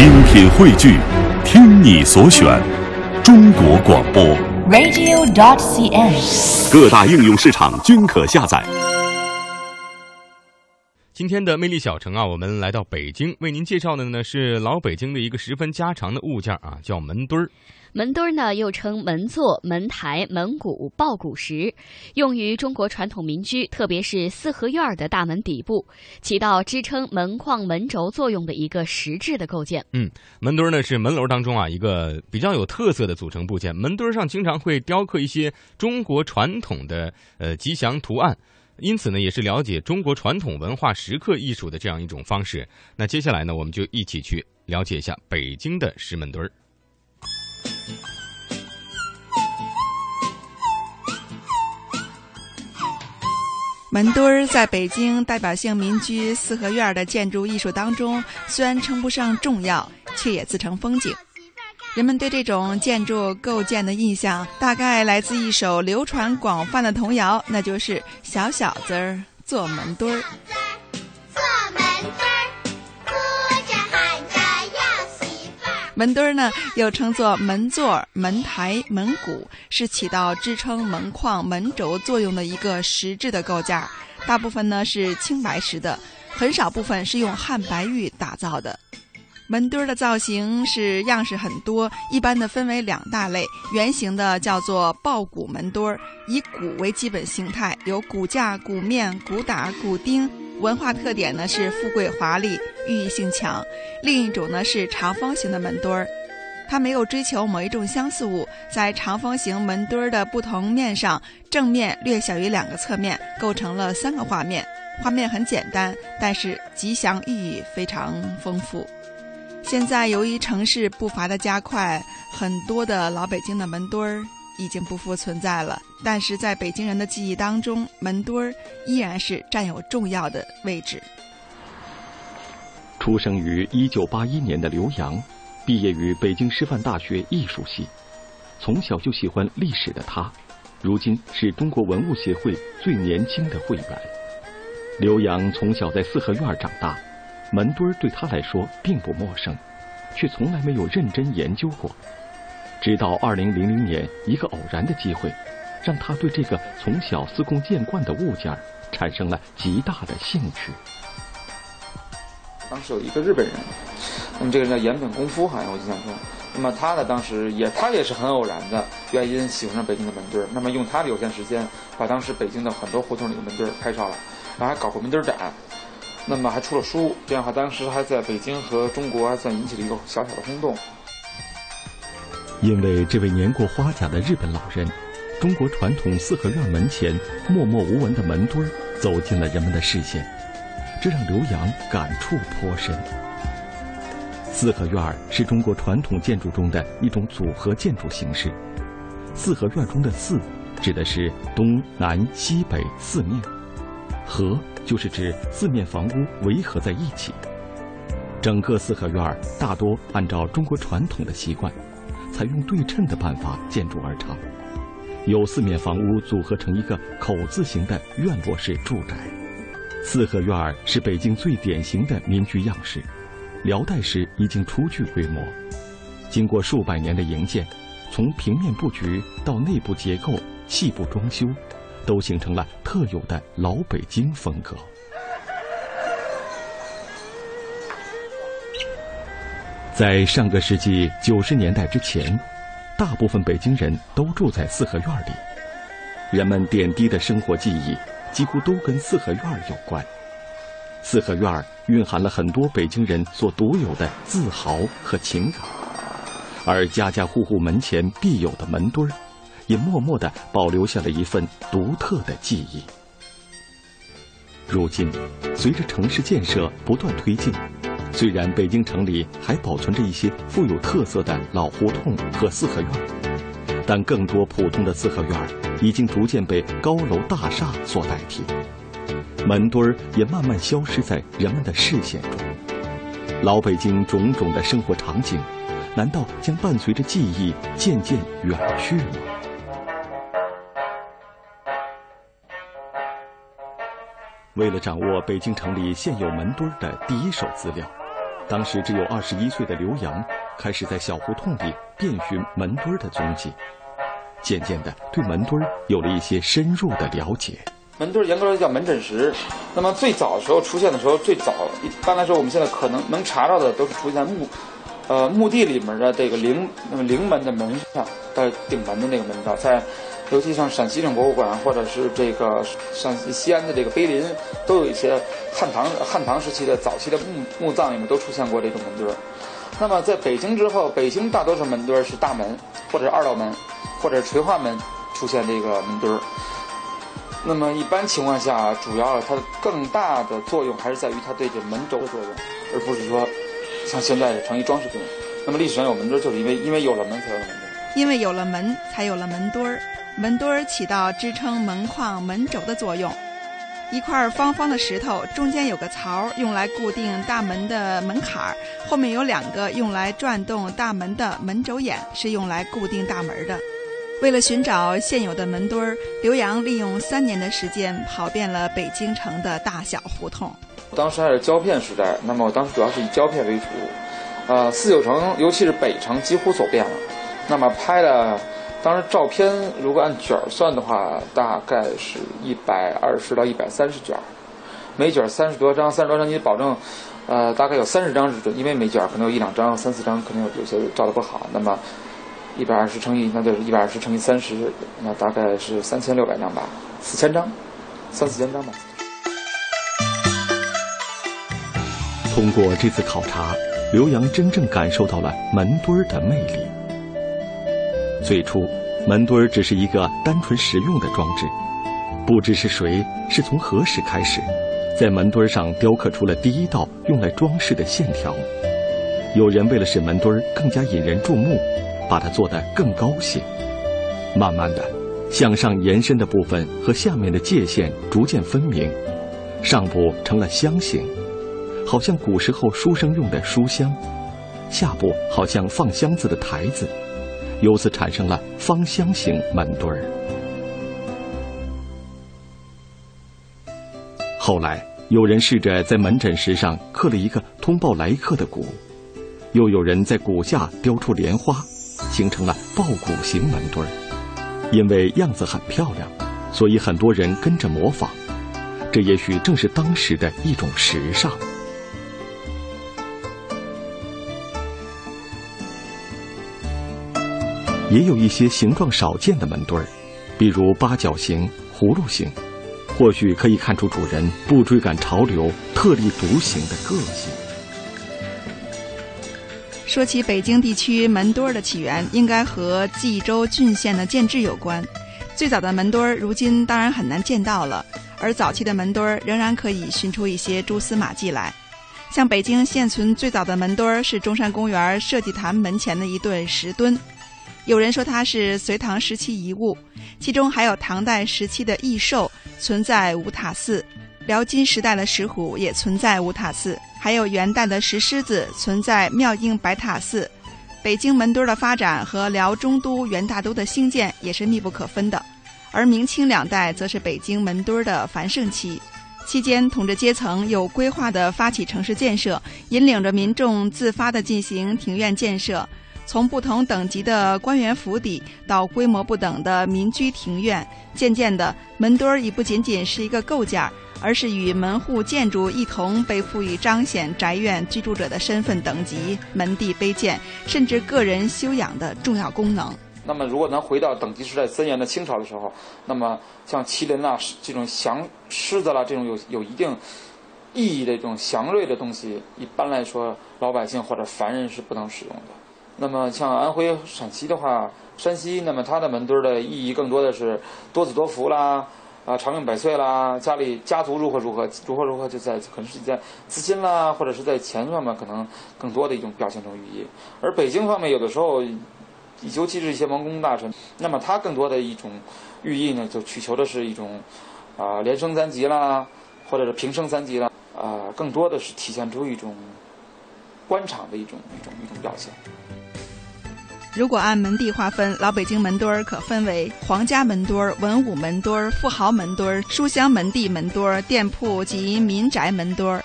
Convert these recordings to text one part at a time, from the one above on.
精品汇聚，听你所选，中国广播。radio.dot.cn，。各大应用市场均可下载。今天的魅力小城啊，我们来到北京，为您介绍的呢是老北京的一个十分家常的物件啊，叫门墩儿。门墩儿呢，又称门座、门台、门鼓、抱鼓石，用于中国传统民居，特别是四合院儿的大门底部，起到支撑门框、门轴作用的一个实质的构件。嗯，门墩儿呢是门楼当中啊一个比较有特色的组成部件。门墩儿上经常会雕刻一些中国传统的呃吉祥图案，因此呢也是了解中国传统文化石刻艺术的这样一种方式。那接下来呢，我们就一起去了解一下北京的石门墩儿。门墩儿在北京代表性民居四合院的建筑艺术当中，虽然称不上重要，却也自成风景。人们对这种建筑构建的印象，大概来自一首流传广泛的童谣，那就是《小小子儿做门墩儿》。做门墩儿，门墩儿呢，又称作门座、门台、门鼓，是起到支撑门框、门轴作用的一个实质的构件。大部分呢是青白石的，很少部分是用汉白玉打造的。门墩儿的造型是样式很多，一般的分为两大类。圆形的叫做抱鼓门墩儿，以鼓为基本形态，有骨架、鼓面、鼓打、鼓钉。文化特点呢是富贵华丽，寓意性强。另一种呢是长方形的门墩儿，它没有追求某一种相似物，在长方形门墩儿的不同面上，正面略小于两个侧面，构成了三个画面。画面很简单，但是吉祥寓意非常丰富。现在由于城市步伐的加快，很多的老北京的门墩儿已经不复存在了。但是在北京人的记忆当中，门墩儿依然是占有重要的位置。出生于1981年的刘洋，毕业于北京师范大学艺术系。从小就喜欢历史的他，如今是中国文物协会最年轻的会员。刘洋从小在四合院长大，门墩儿对他来说并不陌生，却从来没有认真研究过。直到二零零零年，一个偶然的机会，让他对这个从小司空见惯的物件儿产生了极大的兴趣。当时有一个日本人，那么这个人叫岩本功夫，好像我印象中。那么他呢，当时也他也是很偶然的原因喜欢上北京的门墩儿。那么用他的有限时间，把当时北京的很多胡同里的门墩儿拍照了，然后还搞过门墩儿展，那么还出了书。这样的话，当时还在北京和中国还算引起了一个小小的轰动。因为这位年过花甲的日本老人，中国传统四合院门前默默无闻的门墩儿走进了人们的视线，这让刘洋感触颇深。四合院是中国传统建筑中的一种组合建筑形式。四合院中的“四”指的是东南西北四面，“合”就是指四面房屋围合在一起。整个四合院大多按照中国传统的习惯。采用对称的办法建筑而成，由四面房屋组合成一个口字形的院落式住宅。四合院儿是北京最典型的民居样式，辽代时已经初具规模。经过数百年的营建，从平面布局到内部结构、细部装修，都形成了特有的老北京风格。在上个世纪九十年代之前，大部分北京人都住在四合院里，人们点滴的生活记忆几乎都跟四合院有关。四合院蕴含了很多北京人所独有的自豪和情感，而家家户户门前必有的门墩儿，也默默地保留下了一份独特的记忆。如今，随着城市建设不断推进。虽然北京城里还保存着一些富有特色的老胡同和四合院，但更多普通的四合院已经逐渐被高楼大厦所代替，门墩儿也慢慢消失在人们的视线中。老北京种种的生活场景，难道将伴随着记忆渐渐远去吗？为了掌握北京城里现有门墩儿的第一手资料。当时只有二十一岁的刘洋，开始在小胡同里遍寻门墩儿的踪迹，渐渐的对门墩儿有了一些深入的了解。门墩儿严格来说叫门诊石。那么最早的时候出现的时候，最早一般来说，我们现在可能能查到的都是出现在墓，呃墓地里面的这个陵，那么陵门的门上，呃顶门的那个门道，在尤其像陕西省博物馆或者是这个陕西西安的这个碑林，都有一些汉唐汉唐时期的早期的墓墓葬里面都出现过这种门墩儿。那么在北京之后，北京大多数门墩儿是大门或者二道门或者垂化门出现这个门墩儿。那么一般情况下，主要它的更大的作用还是在于它对这门轴的作用，而不是说像现在成一装饰品。那么历史上有门墩儿，就是因为因为有了门才有了门墩儿。因为有了门，才有了门墩儿。门墩儿起到支撑门框、门轴的作用。一块方方的石头，中间有个槽，用来固定大门的门槛儿；后面有两个用来转动大门的门轴眼，是用来固定大门的。为了寻找现有的门墩儿，刘洋利用三年的时间跑遍了北京城的大小胡同。当时还是胶片时代，那么当时主要是以胶片为主，呃，四九城尤其是北城几乎走遍了。那么拍的，当时照片如果按卷儿算的话，大概是一百二十到一百三十卷，每卷三十多张，三十多张你保证，呃，大概有三十张是准，因为每卷可能有一两张、三四张可能有有些照的不好，那么一百二十乘以那就是一百二十乘以三十，那大概是三千六百张吧，四千张，三四千张吧。通过这次考察，刘洋真正感受到了门墩儿的魅力。最初，门墩儿只是一个单纯实用的装置，不知是谁是从何时开始，在门墩儿上雕刻出了第一道用来装饰的线条。有人为了使门墩儿更加引人注目，把它做得更高些。慢慢的，向上延伸的部分和下面的界限逐渐分明，上部成了箱形，好像古时候书生用的书箱；下部好像放箱子的台子，由此产生了芳香型门墩儿。后来，有人试着在门诊石上刻了一个通报来客的鼓，又有人在鼓下雕出莲花，形成了抱鼓形门墩儿。因为样子很漂亮，所以很多人跟着模仿。这也许正是当时的一种时尚。也有一些形状少见的门墩儿，比如八角形、葫芦形，或许可以看出主人不追赶潮流、特立独行的个性。说起北京地区门墩儿的起源，应该和冀州郡县的建制有关。最早的门墩儿，如今当然很难见到了，而早期的门墩儿仍然可以寻出一些蛛丝马迹来。像北京现存最早的门墩儿是中山公园设计坛门前的一对石墩，有人说它是隋唐时期遗物，其中还有唐代时期的异兽存在五塔寺，辽金时代的石虎也存在五塔寺。还有元代的石狮子存在妙应白塔寺，北京门墩儿的发展和辽中都、元大都的兴建也是密不可分的。而明清两代则是北京门墩儿的繁盛期，期间统治阶层有规划地发起城市建设，引领着民众自发地进行庭院建设。从不同等级的官员府邸到规模不等的民居庭院，渐渐的，门墩儿已不仅仅是一个构件。而是与门户建筑一同被赋予彰显宅院居住者的身份等级、门第卑贱，甚至个人修养的重要功能。那么，如果能回到等级时代森严的清朝的时候，那么像麒麟啦、这种祥狮子啦这种有有一定意义的这种祥瑞的东西，一般来说老百姓或者凡人是不能使用的。那么像安徽、陕西的话，山西，那么它的门墩儿的意义更多的是多子多福啦。啊，长命百岁啦！家里家族如何如何如何如何，就在可能是在资金啦，或者是在钱上面，可能更多的一种表现成寓意。而北京方面，有的时候，尤其是一些王公大臣，那么他更多的一种寓意呢，就祈求的是一种啊连升三级啦，或者是平升三级啦，啊，更多的是体现出一种官场的一种一种一种表现。如果按门第划分，老北京门墩儿可分为皇家门墩儿、文武门墩儿、富豪门墩儿、书香门第门墩儿、店铺及民宅门墩儿。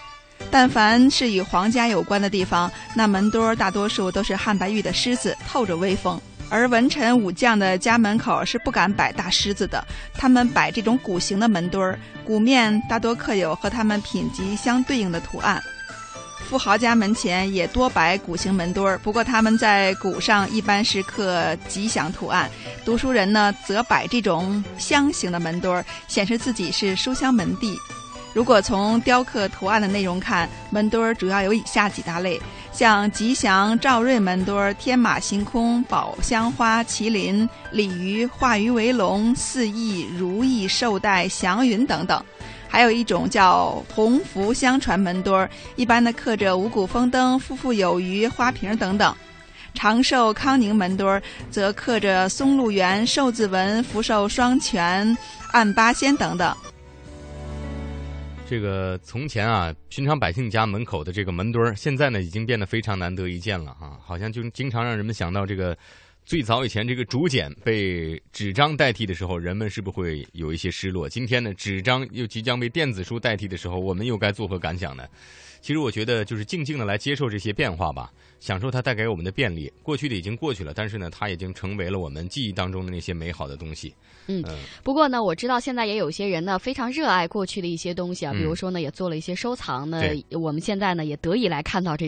但凡是与皇家有关的地方，那门墩儿大多数都是汉白玉的狮子，透着威风。而文臣武将的家门口是不敢摆大狮子的，他们摆这种鼓形的门墩儿，鼓面大多刻有和他们品级相对应的图案。富豪家门前也多摆鼓形门墩儿，不过他们在鼓上一般是刻吉祥图案。读书人呢，则摆这种箱形的门墩儿，显示自己是书香门第。如果从雕刻图案的内容看，门墩儿主要有以下几大类，像吉祥、兆瑞门墩儿、天马行空、宝香花、麒麟、鲤鱼、化鱼为龙、四翼、如意、寿带、祥云等等。还有一种叫鸿福相传门墩儿，一般呢刻着五谷丰登、富富有余、花瓶等等。长寿康宁门墩儿则刻着松鹿园、寿字纹、福寿双全、按八仙等等。这个从前啊，寻常百姓家门口的这个门墩儿，现在呢已经变得非常难得一见了啊，好像就经常让人们想到这个最早以前这个竹简被纸张代替的时候，人们是不是会有一些失落？今天呢，纸张又即将被电子书代替的时候，我们又该作何感想呢？其实我觉得就是静静的来接受这些变化吧，享受它带给我们的便利。过去的已经过去了，但是呢，它已经成为了我们记忆当中的那些美好的东西。嗯嗯不过呢，我知道现在也有些人呢非常热爱过去的一些东西啊，嗯比如说呢也做了一些收藏呢对，我们现在呢也得以来看到这。